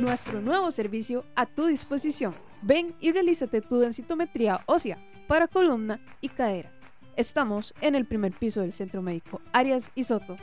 nuestro nuevo servicio a tu disposición. Ven y realízate tu densitometría ósea para columna y cadera. Estamos en el primer piso del Centro Médico Arias y Soto.